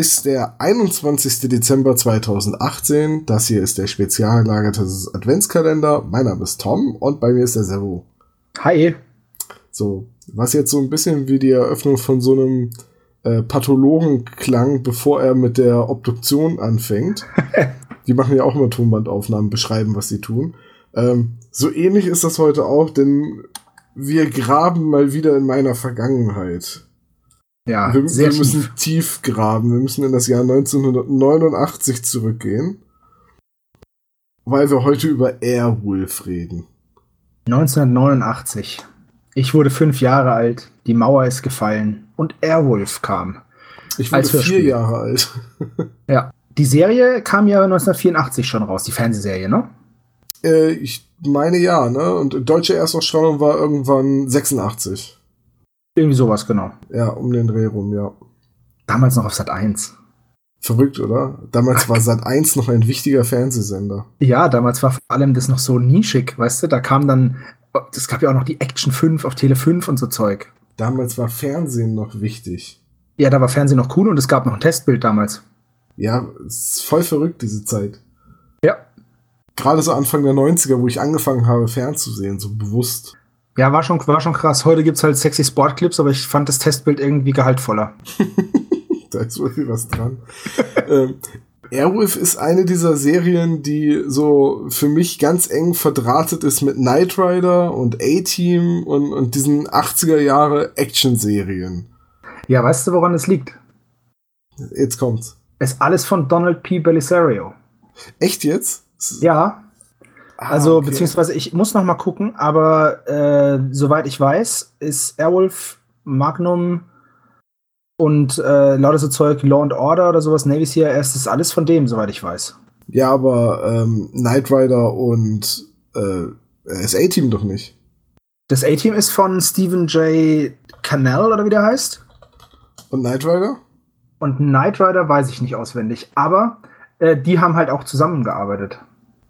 Ist der 21. Dezember 2018. Das hier ist der spezial gelagerte Adventskalender. Mein Name ist Tom und bei mir ist der Servo. Hi. So, was jetzt so ein bisschen wie die Eröffnung von so einem äh, Pathologen klang, bevor er mit der Obduktion anfängt. die machen ja auch immer Tonbandaufnahmen, beschreiben, was sie tun. Ähm, so ähnlich ist das heute auch, denn wir graben mal wieder in meiner Vergangenheit. Ja, wir, wir müssen tief. graben. Wir müssen in das Jahr 1989 zurückgehen. Weil wir heute über Airwolf reden. 1989. Ich wurde fünf Jahre alt, die Mauer ist gefallen und Airwolf kam. Ich wurde vier. Jahre alt. Ja, die Serie kam ja 1984 schon raus, die Fernsehserie, ne? Äh, ich meine ja, ne? Und deutsche Erstausstrahlung war irgendwann 86. Irgendwie sowas, genau. Ja, um den Dreh rum, ja. Damals noch auf Sat 1. Verrückt, oder? Damals war Sat 1 noch ein wichtiger Fernsehsender. Ja, damals war vor allem das noch so nischig, weißt du? Da kam dann, es gab ja auch noch die Action 5 auf Tele 5 und so Zeug. Damals war Fernsehen noch wichtig. Ja, da war Fernsehen noch cool und es gab noch ein Testbild damals. Ja, es ist voll verrückt, diese Zeit. Ja. Gerade so Anfang der 90er, wo ich angefangen habe, fernzusehen, so bewusst. Ja, war schon, war schon krass. Heute gibt's halt sexy Sportclips, aber ich fand das Testbild irgendwie gehaltvoller. Da ist wirklich was dran. ähm, Airwolf ist eine dieser Serien, die so für mich ganz eng verdrahtet ist mit Knight Rider und A-Team und, und diesen 80er Jahre Action-Serien. Ja, weißt du, woran es liegt? Jetzt kommt's. Ist alles von Donald P. Belisario. Echt jetzt? Ja, Ah, also okay. beziehungsweise ich muss noch mal gucken, aber äh, soweit ich weiß, ist Airwolf, Magnum und äh, lauter so Zeug, Law and Order oder sowas, Navy CRS, das ist alles von dem, soweit ich weiß. Ja, aber ähm, Knight Rider und äh, das A-Team doch nicht. Das A-Team ist von Stephen J. Cannell oder wie der heißt. Und Knight Rider? Und Knight Rider weiß ich nicht auswendig, aber äh, die haben halt auch zusammengearbeitet.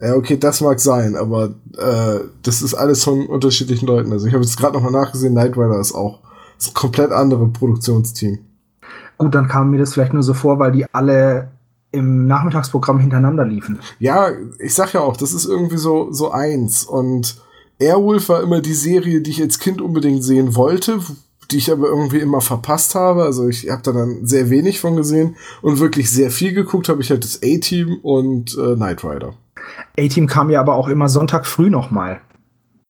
Ja, okay, das mag sein, aber äh, das ist alles von unterschiedlichen Leuten. Also ich habe jetzt gerade nochmal nachgesehen, Knight Rider ist auch ist ein komplett andere Produktionsteam. Gut, dann kam mir das vielleicht nur so vor, weil die alle im Nachmittagsprogramm hintereinander liefen. Ja, ich sag ja auch, das ist irgendwie so, so eins. Und Airwolf war immer die Serie, die ich als Kind unbedingt sehen wollte, die ich aber irgendwie immer verpasst habe. Also ich habe da dann sehr wenig von gesehen und wirklich sehr viel geguckt habe ich halt das A-Team und äh, Knight Rider. A-Team kam ja aber auch immer Sonntag früh noch mal.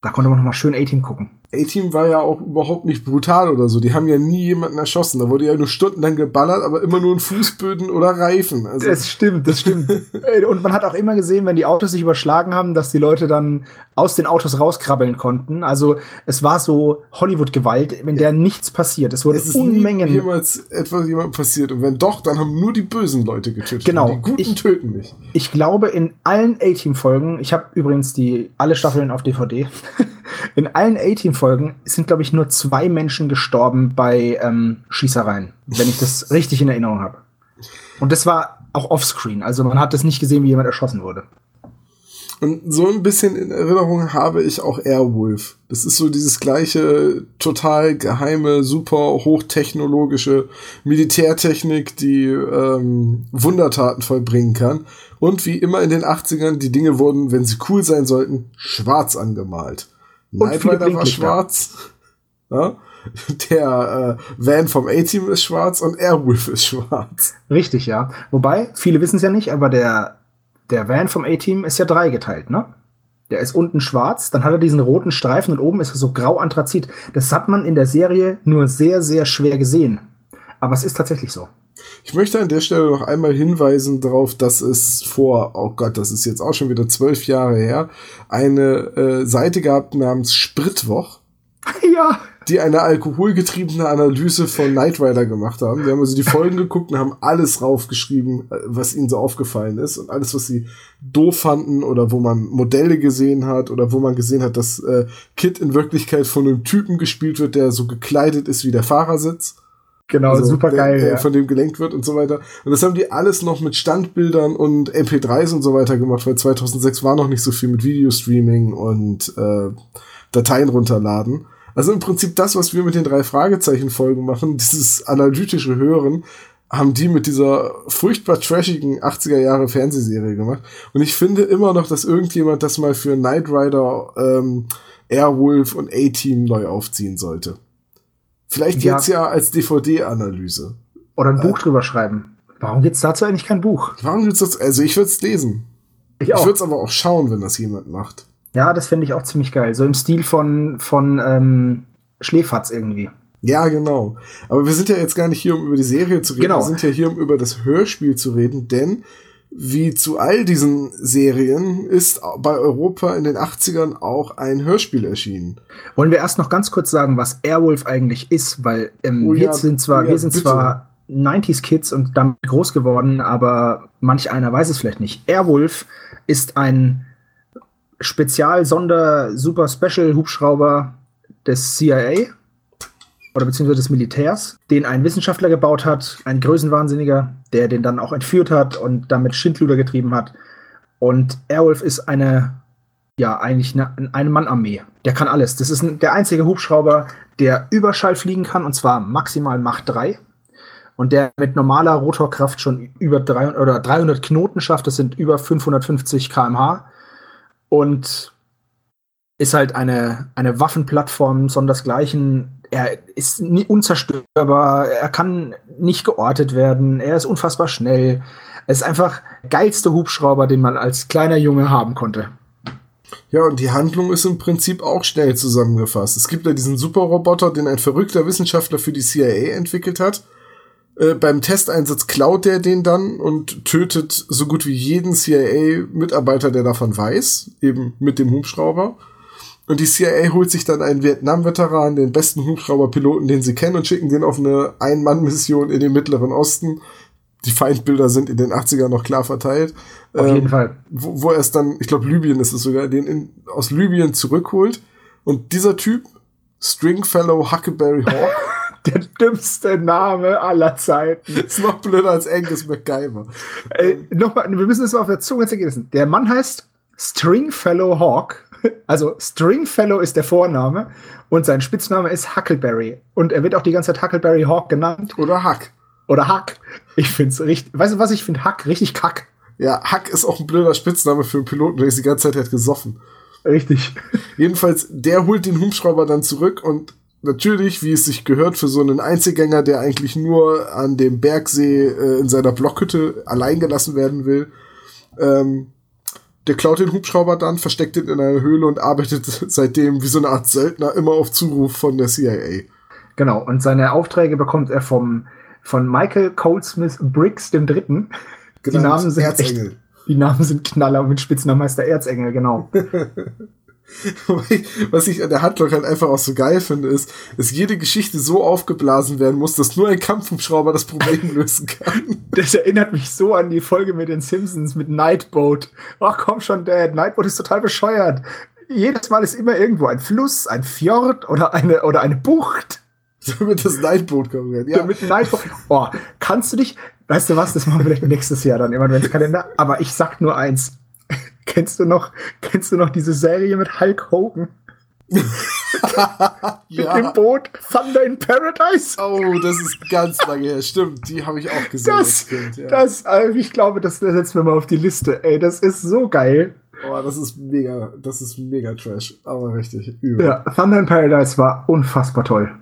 Da konnte man noch mal schön A-Team gucken. A-Team war ja auch überhaupt nicht brutal oder so. Die haben ja nie jemanden erschossen. Da wurde ja nur stundenlang geballert, aber immer nur in Fußböden oder Reifen. Also, Das stimmt, das stimmt. Und man hat auch immer gesehen, wenn die Autos sich überschlagen haben, dass die Leute dann aus den Autos rauskrabbeln konnten. Also es war so Hollywood-Gewalt, wenn der nichts passiert. Es wurde es ist nie Unmengen. jemals etwas jemandem passiert. Und wenn doch, dann haben nur die bösen Leute getötet. Genau. Die Guten Ich- töten nicht. Ich glaube, in allen A-Team-Folgen, ich habe übrigens die alle Staffeln auf DVD, in allen A-Team-Folgen sind, glaube ich, nur zwei Menschen gestorben bei ähm, Schießereien, wenn ich das richtig in Erinnerung habe. Und das war auch offscreen, also man hat das nicht gesehen, wie jemand erschossen wurde. Und so ein bisschen in Erinnerung habe ich auch Airwolf. Das ist so dieses gleiche, total geheime, super hochtechnologische Militärtechnik, die ähm, Wundertaten vollbringen kann. Und wie immer in den 80ern, die Dinge wurden, wenn sie cool sein sollten, schwarz angemalt. Knight Rider war schwarz. Ja? Der äh, Van vom A-Team ist schwarz und Airwolf ist schwarz. Richtig, ja. Wobei, viele wissen es ja nicht, aber der, der Van vom A-Team ist ja dreigeteilt, ne? Der ist unten schwarz, dann hat er diesen roten Streifen und oben ist er so grau Anthrazit. Das hat man in der Serie nur sehr, sehr schwer gesehen. Aber es ist tatsächlich so. Ich möchte an der Stelle noch einmal hinweisen darauf, dass es vor, oh Gott, das ist jetzt auch schon wieder zwölf Jahre her, eine äh, Seite gab namens Spritwoch, ja. die eine alkoholgetriebene Analyse von Knight Rider gemacht haben. Die haben also die Folgen geguckt und haben alles raufgeschrieben, äh, was ihnen so aufgefallen ist und alles, was sie doof fanden oder wo man Modelle gesehen hat oder wo man gesehen hat, dass äh, Kid in Wirklichkeit von einem Typen gespielt wird, der so gekleidet ist wie der Fahrersitz. Genau, Also, super geil. der, Ja. Von dem gelenkt wird und so weiter. Und das haben die alles noch mit Standbildern und MP3s und so weiter gemacht, weil 2006 war noch nicht so viel mit Videostreaming und äh, Dateien runterladen. Also im Prinzip das, was wir mit den drei Fragezeichen-Folgen machen, dieses analytische Hören, haben die mit dieser furchtbar trashigen 80er Jahre Fernsehserie gemacht. Und ich finde immer noch, dass irgendjemand das mal für Knight Rider, ähm, Airwolf und A-Team neu aufziehen sollte. Vielleicht ja. jetzt ja als DVD-Analyse. Oder ein Buch äh, drüber schreiben. Warum gibt's dazu eigentlich kein Buch? Warum gibt's das? Also ich würde es lesen. Ich, ich würde es aber auch schauen, wenn das jemand macht. Ja, das finde ich auch ziemlich geil. So im Stil von, von ähm, Schläferz irgendwie. Ja, genau. Aber wir sind ja jetzt gar nicht hier, um über die Serie zu reden. Genau. Wir sind ja hier, um über das Hörspiel zu reden, denn wie zu all diesen Serien ist bei Europa in den 80ern auch ein Hörspiel erschienen. Wollen wir erst noch ganz kurz sagen, was Airwolf eigentlich ist, weil ähm, oh, wir ja, sind zwar, oh, ja, wir sind bitte. zwar 90s Kids und damit groß geworden, aber manch einer weiß es vielleicht nicht. Airwolf ist ein Spezial-Sonder-Super-Special-Hubschrauber des CIA oder beziehungsweise des Militärs, den ein Wissenschaftler gebaut hat, ein Größenwahnsinniger, der den dann auch entführt hat und damit Schindluder getrieben hat. Und Airwolf ist eine, ja, eigentlich eine, eine Mann-Armee. Der kann alles. Das ist ein, der einzige Hubschrauber, der Überschall fliegen kann, und zwar maximal Macht 3. Und der mit normaler Rotorkraft schon über 300, oder 300 Knoten schafft. Das sind über 550 km/h. Und ist halt eine, eine Waffenplattform sondersgleichen er ist unzerstörbar, er kann nicht geortet werden, er ist unfassbar schnell. Er ist einfach der geilste Hubschrauber, den man als kleiner Junge haben konnte. Ja, und die Handlung ist im Prinzip auch schnell zusammengefasst. Es gibt ja diesen Superroboter, den ein verrückter Wissenschaftler für die CIA entwickelt hat. Äh, beim Testeinsatz klaut er den dann und tötet so gut wie jeden CIA-Mitarbeiter, der davon weiß, eben mit dem Hubschrauber. Und die CIA holt sich dann einen Vietnam-Veteran, den besten Hubschrauberpiloten, den sie kennen, und schicken den auf eine Ein-Mann-Mission in den Mittleren Osten. Die Feindbilder sind in den 80ern noch klar verteilt. Auf ähm, jeden Fall. Wo, wo er es dann, ich glaube Libyen ist es sogar, den in, aus Libyen zurückholt. Und dieser Typ, Stringfellow Huckleberry Hawk, der dümmste Name aller Zeiten. Ist noch blöder als Angus MacGyver. Ey, nochmal, wir müssen das mal auf der Zunge zergehen. Der Mann heißt Stringfellow Hawk also Stringfellow ist der Vorname und sein Spitzname ist Huckleberry. Und er wird auch die ganze Zeit Huckleberry Hawk genannt. Oder Huck. Oder Huck. Ich find's richtig. Weißt du, was ich finde? Huck richtig kack. Ja, Huck ist auch ein blöder Spitzname für einen Piloten, der ist die ganze Zeit hat gesoffen. Richtig. Jedenfalls, der holt den Hubschrauber dann zurück und natürlich, wie es sich gehört, für so einen Einzelgänger, der eigentlich nur an dem Bergsee äh, in seiner Blockhütte allein gelassen werden will, ähm, der klaut den Hubschrauber dann, versteckt ihn in einer Höhle und arbeitet seitdem wie so eine Art Söldner immer auf Zuruf von der CIA. Genau, und seine Aufträge bekommt er vom, von Michael Colesmith Briggs dem Dritten. Genau, die Namen sind Erzengel. Echt, die Namen sind Knaller mit Spitznamen heißt der Erzengel, genau. Was ich an der Handlung halt einfach auch so geil finde, ist, dass jede Geschichte so aufgeblasen werden muss, dass nur ein Kampfhubschrauber das Problem lösen kann. Das erinnert mich so an die Folge mit den Simpsons mit Nightboat. Ach komm schon, Dad, Nightboat ist total bescheuert. Jedes Mal ist immer irgendwo ein Fluss, ein Fjord oder eine, oder eine Bucht. Damit das Nightboat kommen wird, ja. Damit Nightboat. Oh, kannst du dich, weißt du was, das machen wir vielleicht nächstes Jahr dann im Adventskalender, aber ich sag nur eins Kennst du noch, kennst du noch diese Serie mit Hulk Hogan? ja. Mit dem Boot Thunder in Paradise. Oh, das ist ganz lange her. Stimmt, die habe ich auch gesehen. Das, kind, ja. das also ich glaube, das setzen wir mal auf die Liste. Ey, das ist so geil. Oh, das ist mega, das ist mega Trash, aber richtig übel. Ja, Thunder in Paradise war unfassbar toll.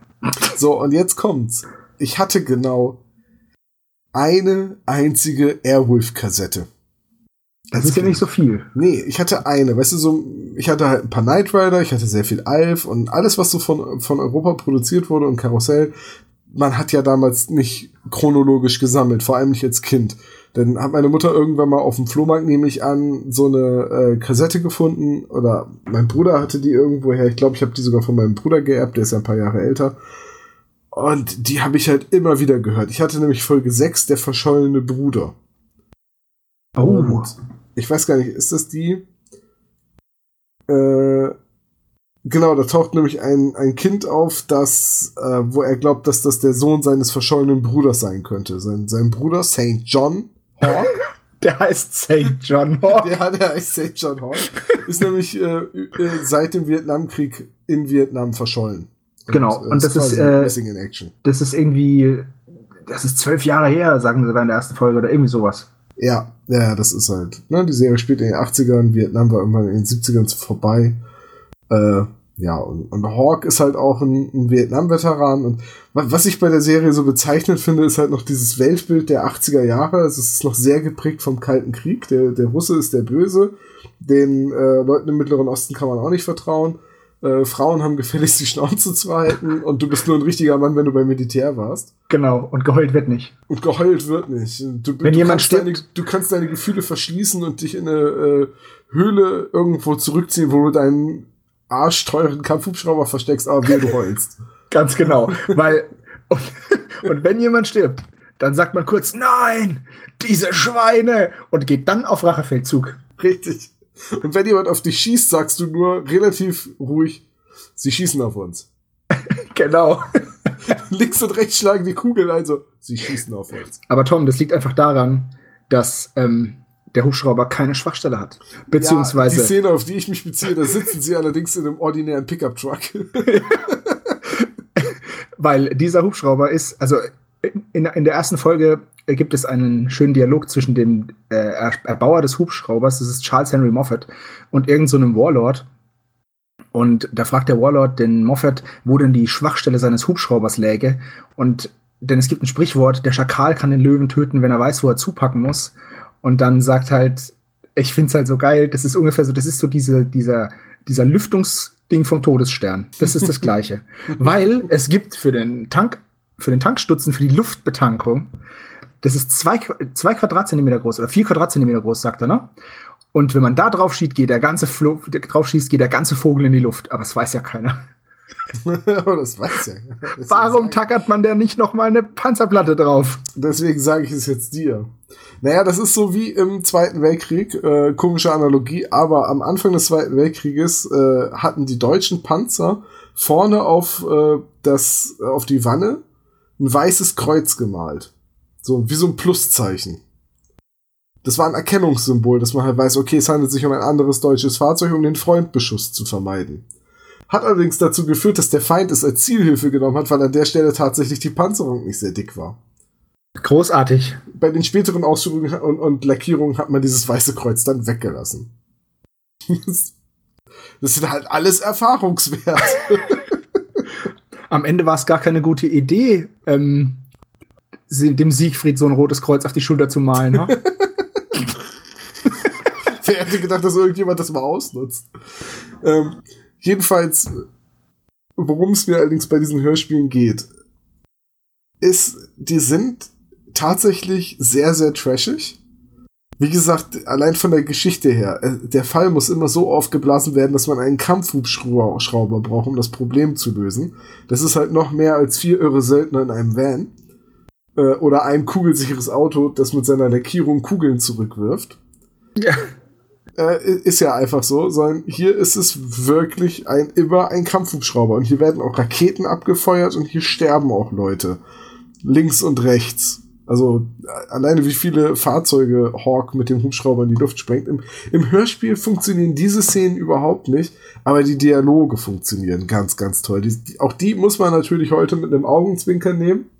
So, und jetzt kommt's. Ich hatte genau eine einzige Airwolf-Kassette. Das ist ja nicht so viel. Nee, ich hatte eine, weißt du, so, ich hatte halt ein paar Knight Rider, ich hatte sehr viel Alf und alles, was so von, von Europa produziert wurde und Karussell, man hat ja damals nicht chronologisch gesammelt, vor allem nicht als Kind. Dann hat meine Mutter irgendwann mal auf dem Flohmarkt, nehme ich an, so eine äh, Kassette gefunden oder mein Bruder hatte die irgendwoher. Ich glaube, ich habe die sogar von meinem Bruder geerbt, der ist ja ein paar Jahre älter. Und die habe ich halt immer wieder gehört. Ich hatte nämlich Folge 6, der verschollene Bruder. Oh. Und ich weiß gar nicht, ist das die? Äh, genau, da taucht nämlich ein, ein Kind auf, das, äh, wo er glaubt, dass das der Sohn seines verschollenen Bruders sein könnte. Sein, sein Bruder, St. John Hawk. Der heißt St. John Hawk. Der, der heißt St. John Hawk. Ist nämlich äh, äh, seit dem Vietnamkrieg in Vietnam verschollen. Genau, und, äh, und das ist, äh, das ist irgendwie das ist zwölf Jahre her, sagen sie da in der ersten Folge oder irgendwie sowas. Ja, ja, das ist halt. Ne, die Serie spielt in den 80ern, Vietnam war irgendwann in den 70ern vorbei. Äh, ja, und, und Hawk ist halt auch ein, ein Vietnam-Veteran. Und was ich bei der Serie so bezeichnend finde, ist halt noch dieses Weltbild der 80er Jahre. Es ist noch sehr geprägt vom Kalten Krieg. Der, der Russe ist der Böse. Den äh, Leuten im Mittleren Osten kann man auch nicht vertrauen. Äh, Frauen haben gefälligst die Schnauze zu halten und du bist nur ein richtiger Mann, wenn du beim Militär warst. Genau, und geheult wird nicht. Und geheult wird nicht. Du, wenn du jemand kannst deine, du kannst deine Gefühle verschließen und dich in eine äh, Höhle irgendwo zurückziehen, wo du deinen arschteuren Kampfhubschrauber versteckst, aber wie du heulst. Ganz genau, weil und, und wenn jemand stirbt, dann sagt man kurz, nein, diese Schweine und geht dann auf Rachefeldzug. Richtig. Und wenn jemand auf dich schießt, sagst du nur relativ ruhig, sie schießen auf uns. genau. Links und rechts schlagen die Kugeln, also sie schießen auf uns. Aber Tom, das liegt einfach daran, dass ähm, der Hubschrauber keine Schwachstelle hat. Beziehungsweise. Ja, die Szene, auf die ich mich beziehe, da sitzen sie allerdings in einem ordinären Pickup-Truck. Weil dieser Hubschrauber ist, also in, in der ersten Folge gibt es einen schönen Dialog zwischen dem äh, Erbauer des Hubschraubers, das ist Charles Henry Moffat, und irgendeinem so Warlord. Und da fragt der Warlord den Moffat, wo denn die Schwachstelle seines Hubschraubers läge. Und denn es gibt ein Sprichwort, der Schakal kann den Löwen töten, wenn er weiß, wo er zupacken muss. Und dann sagt halt, ich finde es halt so geil, das ist ungefähr so, das ist so diese, dieser, dieser Lüftungsding vom Todesstern. Das ist das Gleiche. Weil es gibt für den Tank, für den Tankstutzen, für die Luftbetankung, das ist zwei, zwei Quadratzentimeter groß oder vier Quadratzentimeter groß, sagt er, ne? Und wenn man da drauf schießt, geht der ganze Flo drauf schießt, geht der ganze Vogel in die Luft. Aber das weiß ja keiner. Aber das weiß ja. Das Warum tackert man da nicht noch mal eine Panzerplatte drauf? Deswegen sage ich es jetzt dir. Naja, das ist so wie im Zweiten Weltkrieg, äh, komische Analogie, aber am Anfang des Zweiten Weltkrieges äh, hatten die deutschen Panzer vorne auf, äh, das, auf die Wanne ein weißes Kreuz gemalt. So, wie so ein Pluszeichen. Das war ein Erkennungssymbol, dass man halt weiß, okay, es handelt sich um ein anderes deutsches Fahrzeug, um den Freundbeschuss zu vermeiden. Hat allerdings dazu geführt, dass der Feind es als Zielhilfe genommen hat, weil an der Stelle tatsächlich die Panzerung nicht sehr dick war. Großartig. Bei den späteren Ausführungen und, und Lackierungen hat man dieses weiße Kreuz dann weggelassen. Das, das sind halt alles Erfahrungswerte. Am Ende war es gar keine gute Idee, ähm, dem Siegfried so ein rotes Kreuz auf die Schulter zu malen. Ne? Wer hätte gedacht, dass irgendjemand das mal ausnutzt? Ähm, jedenfalls, worum es mir allerdings bei diesen Hörspielen geht, ist, die sind tatsächlich sehr, sehr trashig. Wie gesagt, allein von der Geschichte her, äh, der Fall muss immer so aufgeblasen werden, dass man einen Kampfhubschrauber braucht, um das Problem zu lösen. Das ist halt noch mehr als vier irre Söldner in einem Van. Äh, oder ein kugelsicheres Auto, das mit seiner Lackierung Kugeln zurückwirft. Ja. Äh, ist ja einfach so, sondern hier ist es wirklich ein, immer ein Kampfhubschrauber. Und hier werden auch Raketen abgefeuert und hier sterben auch Leute. Links und rechts. Also alleine wie viele Fahrzeuge Hawk mit dem Hubschrauber in die Luft sprengt. Im, Im Hörspiel funktionieren diese Szenen überhaupt nicht, aber die Dialoge funktionieren ganz, ganz toll. Die, die, auch die muss man natürlich heute mit einem Augenzwinkern nehmen.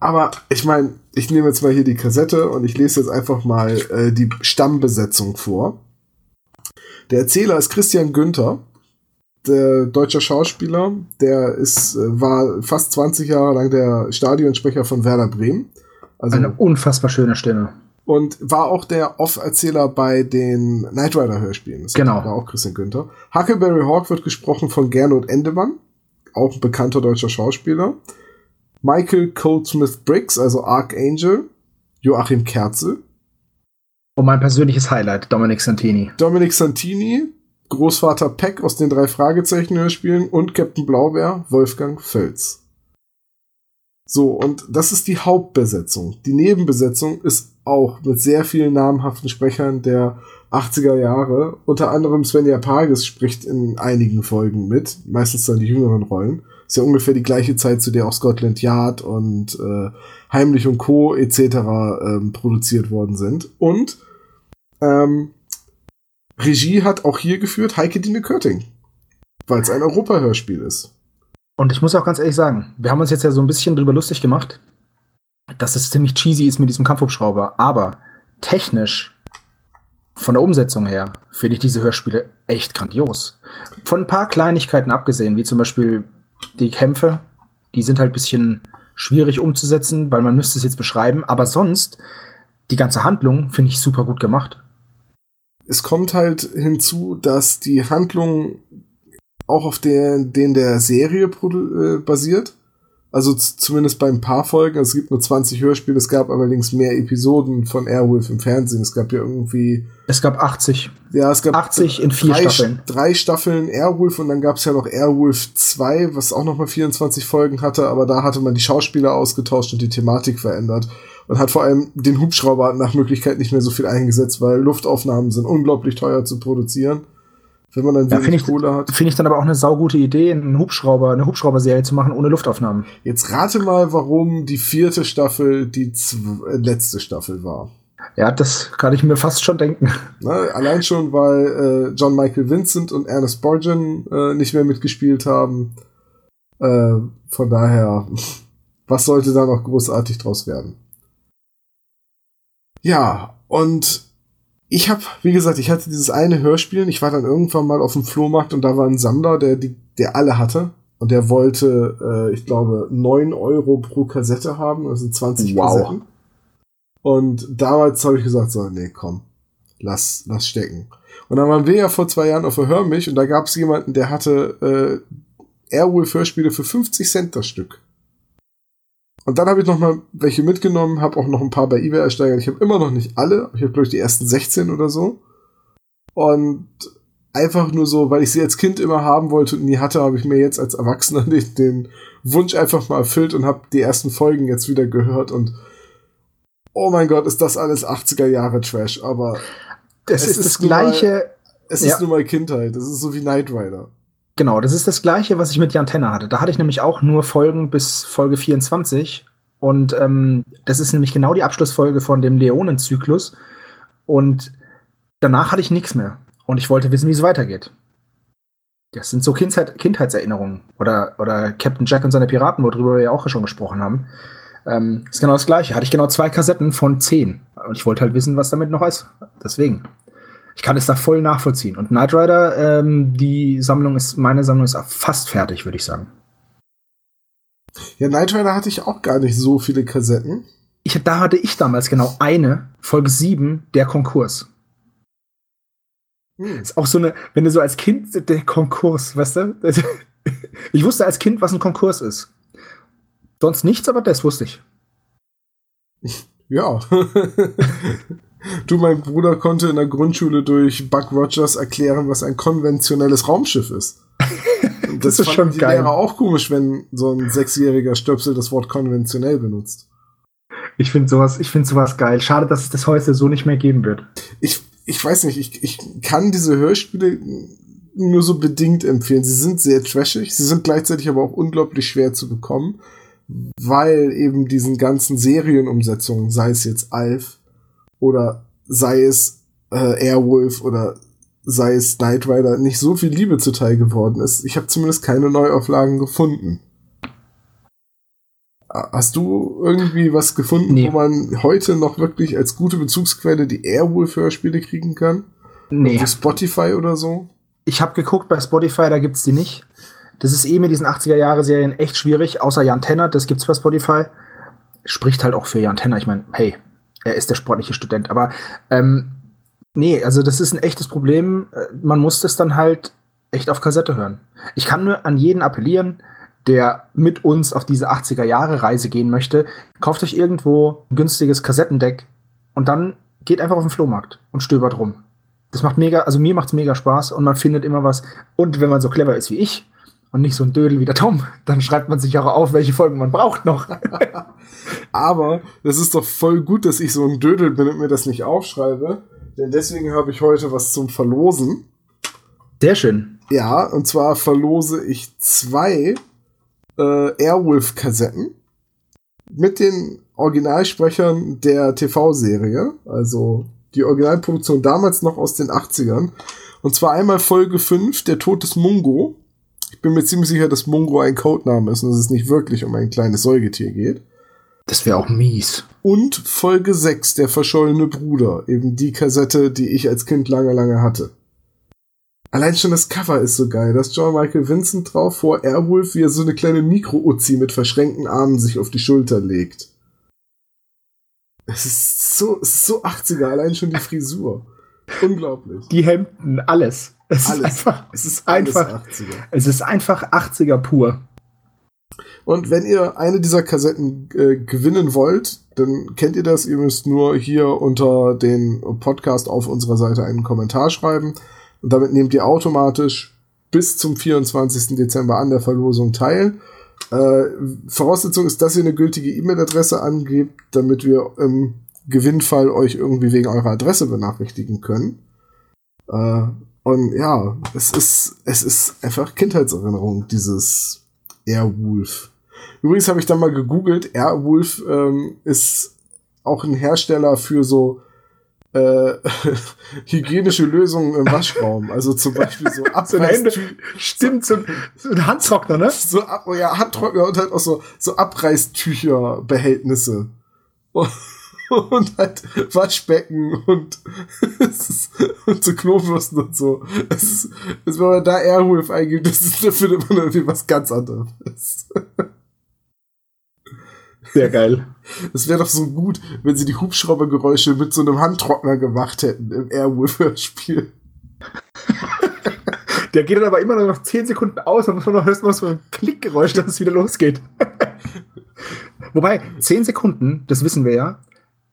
Aber ich meine, ich nehme jetzt mal hier die Kassette und ich lese jetzt einfach mal äh, die Stammbesetzung vor. Der Erzähler ist Christian Günther der deutscher Schauspieler, der ist, äh, war fast 20 Jahre lang der Stadionsprecher von Werder Bremen. Also, Eine unfassbar schöne Stimme. Und war auch der Off-Erzähler bei den Knight Rider Hörspielen. Das genau. War auch Christian Günther. Huckleberry Hawk wird gesprochen von Gernot Endemann, auch ein bekannter deutscher Schauspieler. Michael Goldsmith Briggs, also Archangel. Joachim Kerzel. Und mein persönliches Highlight, Dominic Santini. Dominic Santini, Großvater Peck aus den drei Fragezeichen-Hörspielen und Captain Blaubeer, Wolfgang Völz. So, und das ist die Hauptbesetzung. Die Nebenbesetzung ist auch mit sehr vielen namhaften Sprechern der 80er Jahre. Unter anderem Svenja Pages spricht in einigen Folgen mit, meistens dann die jüngeren Rollen. Ist ja ungefähr die gleiche Zeit, zu der auch Scotland Yard und äh, Heimlich und Co. etc. Ähm, produziert worden sind. Und ähm, Regie hat auch hier geführt Heike Dine Körting, weil es ein Europahörspiel ist. Und ich muss auch ganz ehrlich sagen, wir haben uns jetzt ja so ein bisschen drüber lustig gemacht. dass es ziemlich cheesy ist mit diesem Kampfhubschrauber. Aber technisch, von der Umsetzung her, finde ich diese Hörspiele echt grandios. Von ein paar Kleinigkeiten abgesehen, wie zum Beispiel die Kämpfe, die sind halt ein bisschen schwierig umzusetzen, weil man müsste es jetzt beschreiben. Aber sonst, die ganze Handlung finde ich super gut gemacht. Es kommt halt hinzu, dass die Handlung auch auf der, den der Serie äh, basiert. Also zumindest bei ein paar Folgen. Also es gibt nur 20 Hörspiele, es gab allerdings mehr Episoden von Airwolf im Fernsehen. Es gab ja irgendwie. Es gab 80. Ja, es gab 80 in vier drei, Staffeln. Drei Staffeln Airwolf und dann gab es ja noch Airwolf 2, was auch nochmal 24 Folgen hatte, aber da hatte man die Schauspieler ausgetauscht und die Thematik verändert. Und hat vor allem den Hubschrauber nach Möglichkeit nicht mehr so viel eingesetzt, weil Luftaufnahmen sind unglaublich teuer zu produzieren wenn man dann ja, wenig ich, Kohle hat. Finde ich dann aber auch eine saugute Idee, einen Hubschrauber, eine Hubschrauberserie zu machen ohne Luftaufnahmen. Jetzt rate mal, warum die vierte Staffel die äh, letzte Staffel war. Ja, das kann ich mir fast schon denken. Na, allein schon, weil äh, John Michael Vincent und Ernest Borgen äh, nicht mehr mitgespielt haben. Äh, von daher, was sollte da noch großartig draus werden? Ja, und ich habe, wie gesagt, ich hatte dieses eine Hörspiel. Ich war dann irgendwann mal auf dem Flohmarkt und da war ein Sammler, der die, der alle hatte und der wollte, äh, ich glaube, neun Euro pro Kassette haben. Das sind 20 wow. Kassetten. Und damals habe ich gesagt, so, nee, komm, lass, lass stecken. Und dann waren wir ja vor zwei Jahren auf der Hörmich und da gab es jemanden, der hatte äh, Airwolf-Hörspiele für 50 Cent das Stück. Und dann habe ich noch mal welche mitgenommen, habe auch noch ein paar bei eBay ersteigert. Ich habe immer noch nicht alle. Ich habe glaube ich die ersten 16 oder so. Und einfach nur so, weil ich sie als Kind immer haben wollte und nie hatte, habe ich mir jetzt als Erwachsener den, den Wunsch einfach mal erfüllt und habe die ersten Folgen jetzt wieder gehört und oh mein Gott, ist das alles 80er Jahre Trash, aber das es ist, ist das gleiche. Mal, es ja. ist nur mal Kindheit. Das ist so wie Knight Rider. Genau, das ist das gleiche, was ich mit Jan Tenner hatte. Da hatte ich nämlich auch nur Folgen bis Folge 24. Und ähm, das ist nämlich genau die Abschlussfolge von dem Leonenzyklus. Und danach hatte ich nichts mehr. Und ich wollte wissen, wie es weitergeht. Das sind so Kindheit, Kindheitserinnerungen. Oder, oder Captain Jack und seine Piraten, worüber wir ja auch schon gesprochen haben. Ähm, ist genau das gleiche. Hatte ich genau zwei Kassetten von zehn. Und ich wollte halt wissen, was damit noch ist. Deswegen ich kann es da voll nachvollziehen. Und Knight Rider, ähm, die Sammlung ist, meine Sammlung ist fast fertig, würde ich sagen. Ja, Knight Rider hatte ich auch gar nicht so viele Kassetten. Ich, da hatte ich damals genau eine, Folge 7, der Konkurs. Hm. Ist auch so eine, wenn du so als Kind, der Konkurs, weißt du? Ich wusste als Kind, was ein Konkurs ist. Sonst nichts, aber das wusste ich. Ja. Du, mein Bruder konnte in der Grundschule durch Buck Rogers erklären, was ein konventionelles Raumschiff ist. das, das ist schon die geil. Lehrer auch komisch, wenn so ein sechsjähriger Stöpsel das Wort konventionell benutzt. Ich finde sowas, ich finde sowas geil. Schade, dass es das heute so nicht mehr geben wird. Ich, ich weiß nicht, ich, ich kann diese Hörspiele nur so bedingt empfehlen. Sie sind sehr trashig, sie sind gleichzeitig aber auch unglaublich schwer zu bekommen, weil eben diesen ganzen Serienumsetzungen, sei es jetzt Alf, oder sei es äh, Airwolf oder sei es Knight Rider nicht so viel Liebe zuteil geworden ist. Ich habe zumindest keine Neuauflagen gefunden. Hast du irgendwie was gefunden, nee. wo man heute noch wirklich als gute Bezugsquelle die Airwolf-Hörspiele kriegen kann? Nee. Auf Spotify oder so? Ich habe geguckt bei Spotify, da gibt's die nicht. Das ist eh mit diesen 80er-Jahre-Serien echt schwierig, außer Jan Tenner, das gibt's bei Spotify. Spricht halt auch für Jan Tenner. Ich meine, hey, er ist der sportliche Student. Aber ähm, nee, also das ist ein echtes Problem. Äh, man muss das dann halt echt auf Kassette hören. Ich kann nur an jeden appellieren, der mit uns auf diese 80er Jahre Reise gehen möchte, kauft euch irgendwo ein günstiges Kassettendeck und dann geht einfach auf den Flohmarkt und stöbert rum. Das macht mega, also mir macht's mega Spaß und man findet immer was. Und wenn man so clever ist wie ich, und nicht so ein Dödel wie der Tom, dann schreibt man sich auch auf, welche Folgen man braucht noch. Aber das ist doch voll gut, dass ich so ein Dödel bin und mir das nicht aufschreibe. Denn deswegen habe ich heute was zum Verlosen. Sehr schön. Ja, und zwar verlose ich zwei äh, Airwolf-Kassetten mit den Originalsprechern der TV-Serie. Also die Originalproduktion damals noch aus den 80ern. Und zwar einmal Folge 5, Der Tod des Mungo bin mir ziemlich sicher, dass Mungo ein Codename ist und dass es nicht wirklich um ein kleines Säugetier geht. Das wäre auch mies. Und Folge 6, der verschollene Bruder. Eben die Kassette, die ich als Kind lange, lange hatte. Allein schon das Cover ist so geil. Da ist John Michael Vincent drauf vor Airwolf, wie er so eine kleine Mikro-Uzi mit verschränkten Armen sich auf die Schulter legt. Es ist so, es ist so 80er, allein schon die Frisur. Unglaublich. Die Hemden, alles. Es Alles. ist einfach, Es ist einfach, alles 80er. es ist einfach 80er pur. Und wenn ihr eine dieser Kassetten äh, gewinnen wollt, dann kennt ihr das. Ihr müsst nur hier unter den Podcast auf unserer Seite einen Kommentar schreiben. Und damit nehmt ihr automatisch bis zum 24. Dezember an der Verlosung teil. Äh, Voraussetzung ist, dass ihr eine gültige E-Mail-Adresse angebt, damit wir im Gewinnfall euch irgendwie wegen eurer Adresse benachrichtigen können. Äh, und ja, es ist, es ist einfach Kindheitserinnerung, dieses Airwolf. Übrigens habe ich dann mal gegoogelt, Airwolf ähm, ist auch ein Hersteller für so äh, hygienische Lösungen im Waschraum. Also zum Beispiel so So Abreißtücher, Stimmt, so, so ein Handtrockner, ne? so ja, Handtrockner und halt auch so, so Abreißtücherbehältnisse. Und, und halt Waschbecken und, ist, und so Klobürsten und so. Es ist, es, wenn man da Airwolf eingibt, das ist, da findet man irgendwie was ganz anderes. Sehr geil. Es wäre doch so gut, wenn sie die Hubschraubergeräusche mit so einem Handtrockner gemacht hätten im Airwolf-Hörspiel. Der geht dann aber immer noch 10 Sekunden aus, dann muss man noch hörst man so ein Klickgeräusch, dass es wieder losgeht. Wobei, 10 Sekunden, das wissen wir ja,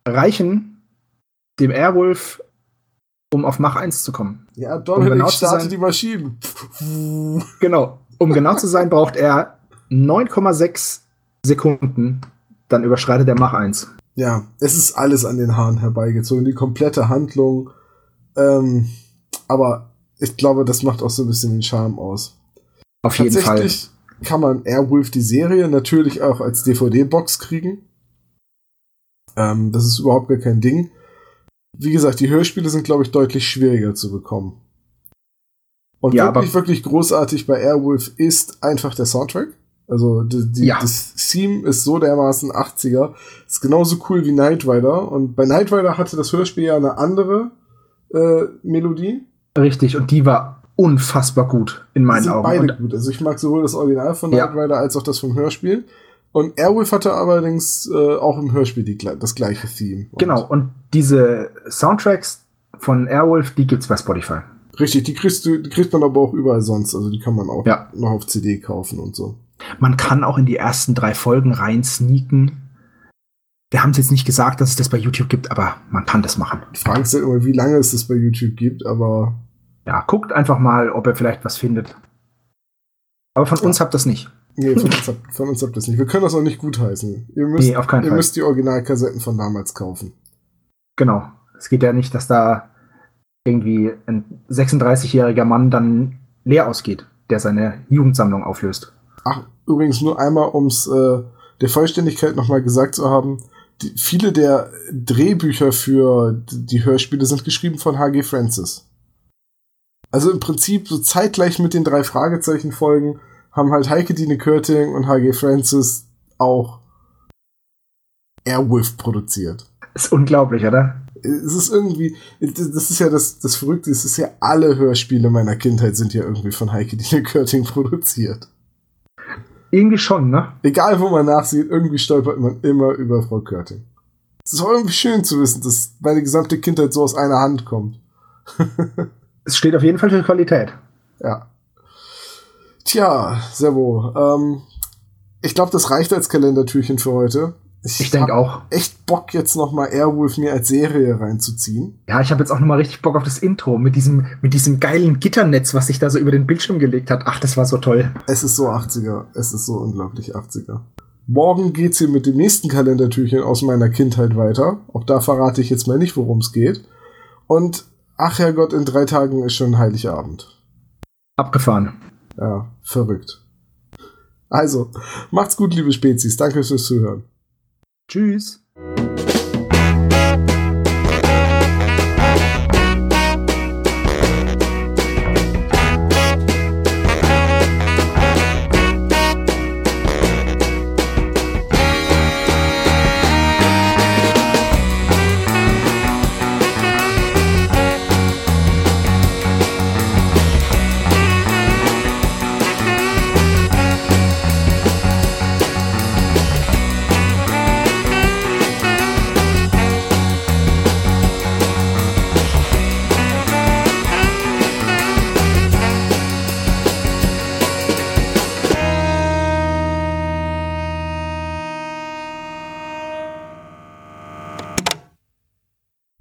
reichen dem Airwolf, um auf Mach 1 zu kommen. Ja, Um Dominik, genau zu starte sein- die Maschinen. Genau. Um genau zu sein, braucht er 9,6 Sekunden, dann überschreitet er Mach 1. Ja, es ist alles an den Haaren herbeigezogen, die komplette Handlung. Ähm, aber ich glaube, das macht auch so ein bisschen den Charme aus. Auf jeden Fall. Kann man Airwolf die Serie natürlich auch als DVD-Box kriegen. Ähm, das ist überhaupt gar kein Ding. Wie gesagt, die Hörspiele sind, glaube ich, deutlich schwieriger zu bekommen. Und Ja, wirklich, wirklich großartig bei Airwolf ist einfach der Soundtrack. Also die, die, Ja. das Theme ist so dermaßen 80er. Ist genauso cool wie Knight Rider. Und bei Knight Rider hatte das Hörspiel ja eine andere äh, Melodie. Richtig, und die war unfassbar gut in Die meinen sind Augen. beide Und, gut. Also ich mag sowohl das Original von Ja. Knight Rider als auch das vom Hörspiel. Und Airwolf hatte allerdings äh, auch im Hörspiel die, das gleiche Theme. Und genau, und diese Soundtracks von Airwolf, die gibt's bei Spotify. Richtig, die kriegst du, die kriegt man aber auch überall sonst. Also die kann man auch Ja. noch auf CD kaufen und so. Man kann auch in die ersten drei Folgen rein sneaken. Wir haben es jetzt nicht gesagt, dass es das bei YouTube gibt, aber man kann das machen. Die Frage ist halt immer, wie lange es das bei YouTube gibt, aber Ja, guckt einfach mal, ob ihr vielleicht was findet. Aber von uns habt das nicht. Nee, von uns, habt, von uns habt ihr das nicht. Wir können das auch nicht gutheißen. Ihr müsst, Nee, auf keinen ihr Fall. müsst die Originalkassetten von damals kaufen. Genau. Es geht ja nicht, dass da irgendwie ein 36-jähriger Mann dann leer ausgeht, der seine Jugendsammlung auflöst. Ach, übrigens nur einmal, ums äh, der Vollständigkeit nochmal gesagt zu haben, die, viele der Drehbücher für die Hörspiele sind geschrieben von H.G. Francis. Also im Prinzip so zeitgleich mit den drei Fragezeichen-Folgen haben halt Heike Dine Körting und H.G. Francis auch Airwolf produziert. Ist unglaublich, oder? Es ist irgendwie, das ist ja das, das Verrückte, es ist ja alle Hörspiele meiner Kindheit sind ja irgendwie von Heike Dine Körting produziert. Irgendwie schon, ne? Egal wo man nachsieht, irgendwie stolpert man immer über Frau Körting. Es ist auch irgendwie schön zu wissen, dass meine gesamte Kindheit so aus einer Hand kommt. Es steht auf jeden Fall für Qualität. Ja. Tja, Servo. Ähm, ich glaube, das reicht als Kalendertürchen für heute. Ich denke hab auch. echt Bock, jetzt noch mal Airwolf mir als Serie reinzuziehen. Ja, ich habe jetzt auch nochmal richtig Bock auf das Intro mit diesem, mit diesem geilen Gitternetz, was sich da so über den Bildschirm gelegt hat. Ach, das war so toll. Es ist so 80er. Es ist so unglaublich 80er. Morgen geht's hier mit dem nächsten Kalendertürchen aus meiner Kindheit weiter. Auch da verrate ich jetzt mal nicht, worum es geht. Und ach Herrgott, in drei Tagen ist schon Heiligabend. Abgefahren. Ja, verrückt. Also, macht's gut, liebe Spezies. Danke fürs Zuhören. Tschüss.